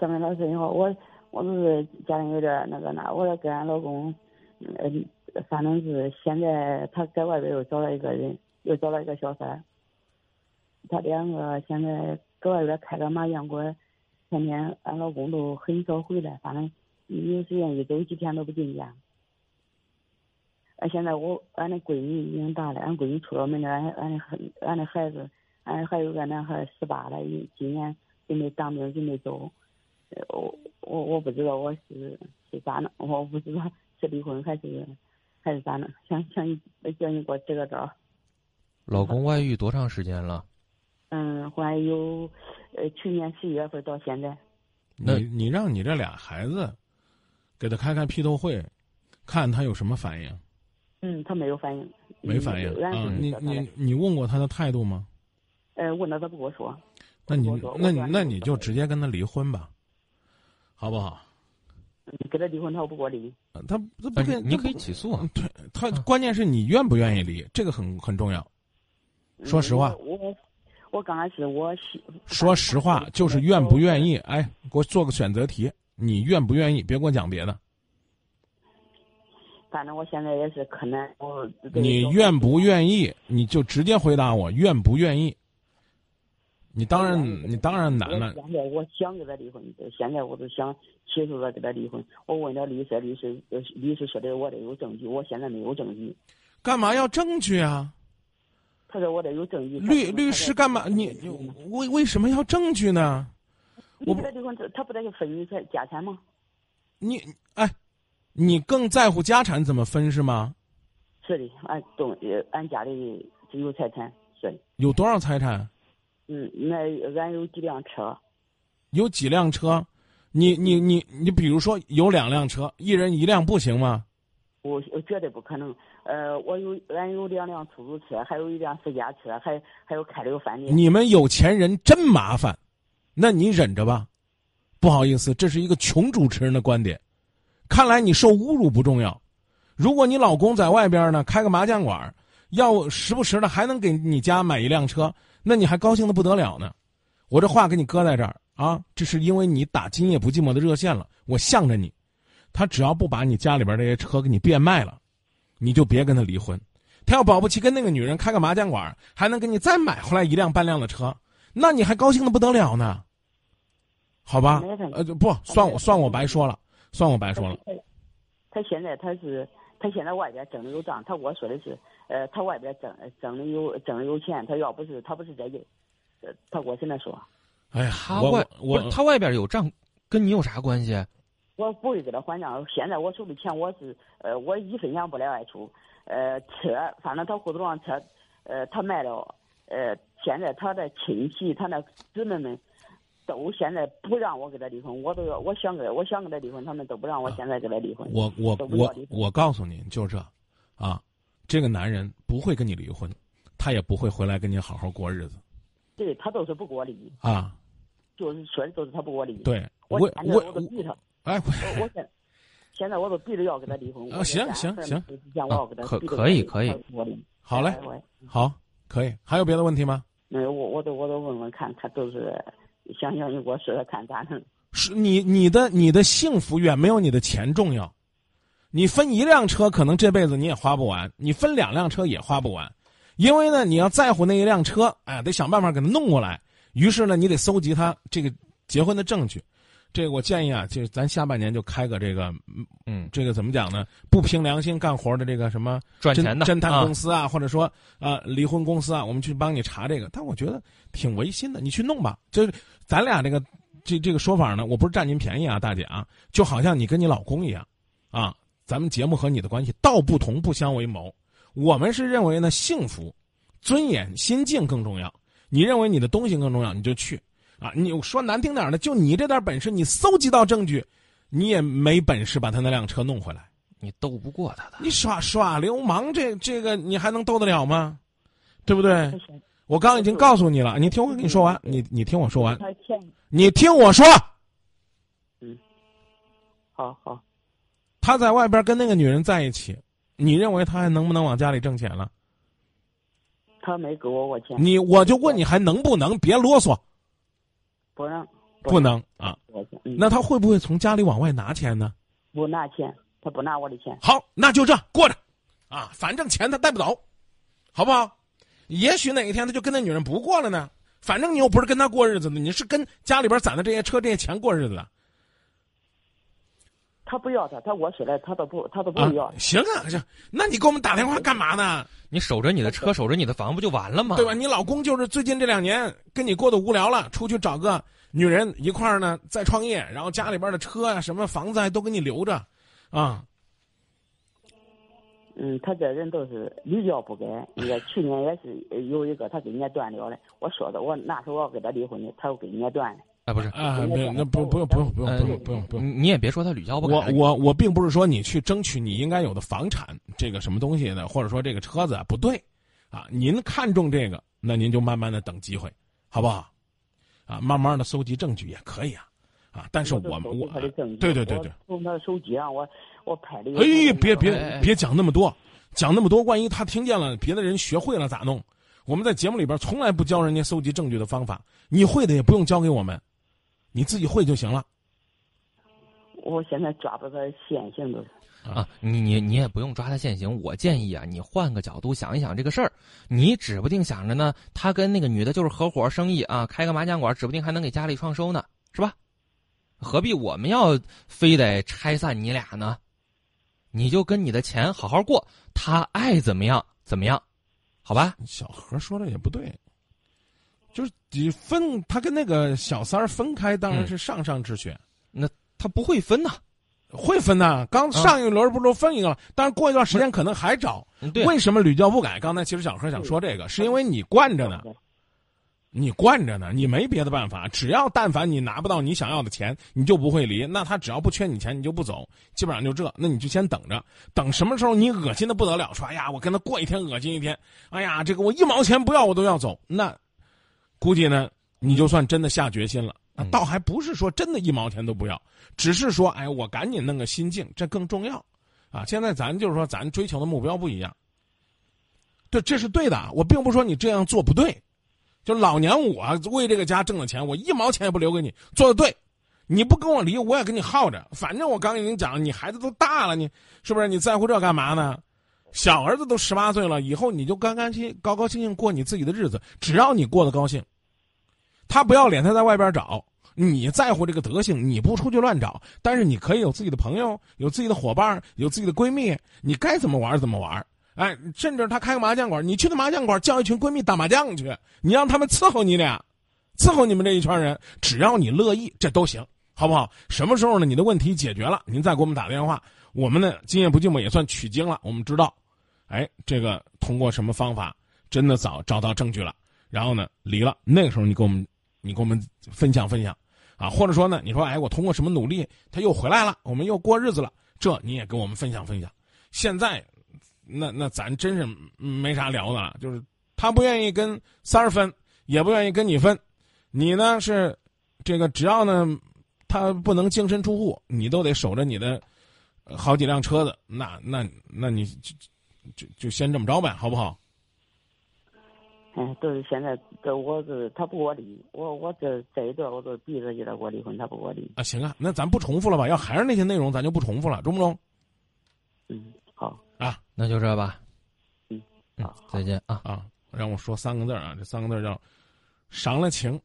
张明老师你好，我我就是家里有点那个那，我跟俺老公，嗯，反正是现在他在外边又找了一个人，又找了一个小三他两个现在搁外边开个麻将馆，天天俺老公都很少回来，反正有时间一周几天都不进家。俺现在我俺的闺女已经大了，俺闺女出了门了，俺俺的俺的孩子，俺还有个男孩十八了，今年准备当兵准备走。我我我不知道我是是咋弄，我不知道是离婚还是还是咋弄，想想你叫你给我支个招。老公外遇多长时间了？嗯，怀有呃去年十一月份到现在。那你让你这俩孩子给他开开批斗会，看他有什么反应。嗯，他没有反应。没反应啊？你你你问过他的态度吗？呃，问了他不跟我说。那你那你那你就直接跟他离婚吧。好不好？你跟他离婚，他不给我离。他他不跟你可以起诉。对，他关键是你愿不愿意离，这个很很重要。说实话，我我刚开始我说实话就是愿不愿意。哎，给我做个选择题，你愿不愿意？别给我讲别的。反正我现在也是可难。我你愿不愿意？你就直接回答我愿不愿意。你当然，你当然难了。现在我想跟他离婚，现在我都想起诉他跟他离婚。我问了律师，律师律师说的我得有证据，我现在没有证据。干嘛要证据啊？他说我得有证据。律律师干嘛？你为为什么要证据呢？我跟他离婚，他不得分你财家产吗？你哎，你更在乎家产怎么分是吗？是的，俺东俺家里只有财产是的。有多少财产？嗯，那俺有几辆车，有几辆车，你你你你，比如说有两辆车，一人一辆不行吗？我绝对不可能。呃，我有俺有两辆出租车，还有一辆私家车，还还有开了个饭店。你们有钱人真麻烦，那你忍着吧。不好意思，这是一个穷主持人的观点。看来你受侮辱不重要。如果你老公在外边呢，开个麻将馆，要时不时的还能给你家买一辆车。那你还高兴的不得了呢，我这话给你搁在这儿啊，这是因为你打今夜不寂寞的热线了，我向着你，他只要不把你家里边这些车给你变卖了，你就别跟他离婚。他要保不齐跟那个女人开个麻将馆，还能给你再买回来一辆半辆的车，那你还高兴的不得了呢。好吧，呃，不算我算我白说了，算我白说了。他现在他是他现在外边挣的有账，他跟我说的是。呃，他外边挣挣的有挣的有钱，他要不是他不是这个，呃，他我现在说，哎呀，他外我他外边有账，跟你有啥关系？我不会给他还账。现在我手里钱，我是呃，我一分钱不来外出。呃，车，反正他胡同上车，呃，他卖了。呃，现在他的亲戚，他那姊妹们，都现在不让我跟他离婚。我都要，我想跟我想跟他离婚，他们都不让我现在跟他离婚。我我我我告诉你，就这，啊。这个男人不会跟你离婚，他也不会回来跟你好好过日子。对他都是不给我离啊，就是说的都是他不给我离。对，我我我都逼他。哎，我现现在我都逼着要跟他离婚。啊，行行行，可可以可以，好嘞，好，可以。还有别的问题吗？没有，我我都我都问问看，他都是想想你给我说说看咋弄。是你你的你的幸福远没有你的钱重要。你分一辆车，可能这辈子你也花不完；你分两辆车也花不完，因为呢，你要在乎那一辆车，哎，得想办法给它弄过来。于是呢，你得搜集他这个结婚的证据。这个我建议啊，就是咱下半年就开个这个，嗯，这个怎么讲呢？不凭良心干活的这个什么赚钱的侦探公司啊，或者说啊离婚公司啊，我们去帮你查这个。但我觉得挺违心的，你去弄吧。就是咱俩这个这这个说法呢，我不是占您便宜啊，大姐啊，就好像你跟你老公一样，啊。咱们节目和你的关系道不同不相为谋，我们是认为呢幸福、尊严、心境更重要。你认为你的东西更重要，你就去啊！你说难听点的，就你这点本事，你搜集到证据，你也没本事把他那辆车弄回来，你斗不过他的。你耍耍流氓，这这个你还能斗得了吗？对不对？我刚已经告诉你了，你听我跟你说完，你你听我说完，你听我说。嗯，好好。他在外边跟那个女人在一起，你认为他还能不能往家里挣钱了？他没给我我钱。你我就问你还能不能？别啰嗦。不让。不能啊。嗯，那他会不会从家里往外拿钱呢？不拿钱，他不拿我的钱。好，那就这过着，啊，反正钱他带不走，好不好？也许哪一天他就跟那女人不过了呢。反正你又不是跟他过日子的，你是跟家里边攒的这些车、这些钱过日子的他不要他，他我起来他都不他都不啊要。。行啊，行，那你给我们打电话干嘛呢？你守着你的车，守着你的房，不就完了吗？对吧？你老公就是最近这两年跟你过得无聊了，出去找个女人一块儿呢，再创业，然后家里边的车啊、什么房子啊都给你留着，啊，嗯，他这人都是屡教不改。那个去年也是有一个他给人家断了的，我说的，我那时候我要跟他离婚的，他又给人家断了。啊，不是，啊，别，那不不用不用不用不用不用不用。你你也别说他屡教不改。我我我并不是说你去争取你应该有的房产这个什么东西的，或者说这个车子啊不对，啊，您看中这个，那您就慢慢的等机会，好不好？啊，慢慢的搜集证据也可以啊，啊，但是我们我对对对对，我从他手机啊我我拍的。哎，别哎别哎别讲那么多，讲那么多，万一他听见了，别的人学会了咋弄？我们在节目里边从来不教人家搜集证据的方法，你会的也不用教给我们，你自己会就行了。我现在抓不到现行都是。啊，你你你也不用抓他现行。我建议啊，你换个角度想一想这个事儿。你指不定想着呢，他跟那个女的就是合伙生意啊，开个麻将馆，指不定还能给家里创收呢，是吧？何必我们要非得拆散你俩呢？你就跟你的钱好好过，他爱怎么样怎么样，好吧？小何说的也不对，就是你分他跟那个小三儿分开，当然是上上之选，那他不会分呐。会分呐。刚上一轮不是都分一个了，但是过一段时间可能还找。嗯，对，为什么屡教不改？刚才其实小何想说这个，是因为你惯着呢，你惯着呢，你没别的办法。只要但凡你拿不到你想要的钱，你就不会离。那他只要不缺你钱，你就不走，基本上就这。那你就先等着，等什么时候你恶心的不得了，说哎呀，我跟他过一天恶心一天，哎呀，这个我一毛钱不要我都要走，那估计呢，你就算真的下决心了。倒还不是说真的一毛钱都不要，只是说，哎，我赶紧弄个心境，这更重要，啊！现在咱就是说，咱追求的目标不一样。对，这是对的，我并不是说你这样做不对，就老娘我为这个家挣了钱，我一毛钱也不留给你，做的对。你不跟我离，我也跟你耗着，反正我刚跟你讲，你孩子都大了，你是不是？你在乎这干嘛呢？小儿子都十八岁了，以后你就干干心高高兴兴过你自己的日子，只要你过得高兴。他不要脸，他在外边找。你在乎这个德行，你不出去乱找，但是你可以有自己的朋友，有自己的伙伴，有自己的闺蜜，你该怎么玩怎么玩。哎，甚至他开个麻将馆，你去那麻将馆叫一群闺蜜打麻将去，你让他们伺候你俩，伺候你们这一圈人，只要你乐意，这都行，好不好？什么时候呢？你的问题解决了，您再给我们打电话，我们呢今夜不寂寞也算取经了，我们知道，哎，这个通过什么方法真的早找到证据了，然后呢离了，那个时候你给我们，你给我们分享分享。啊，或者说呢，你说，哎，我通过什么努力，他又回来了，我们又过日子了，这你也跟我们分享分享。现在，那那咱真是没啥聊的了，就是他不愿意跟三儿分，也不愿意跟你分，你呢是这个只要呢他不能净身出户，你都得守着你的呃好几辆车子，那那那你就就就先这么着呗，好不好？哎，都是现在这我是他不给我离，我我这这一段我都逼着叫他给我离婚，他不给我离。啊，行啊，那咱不重复了吧？要还是那些内容，咱就不重复了，中不中？嗯，好啊，那就这吧。嗯，嗯好，再见啊。啊，让我说三个字儿啊，这三个字儿叫“伤了情”。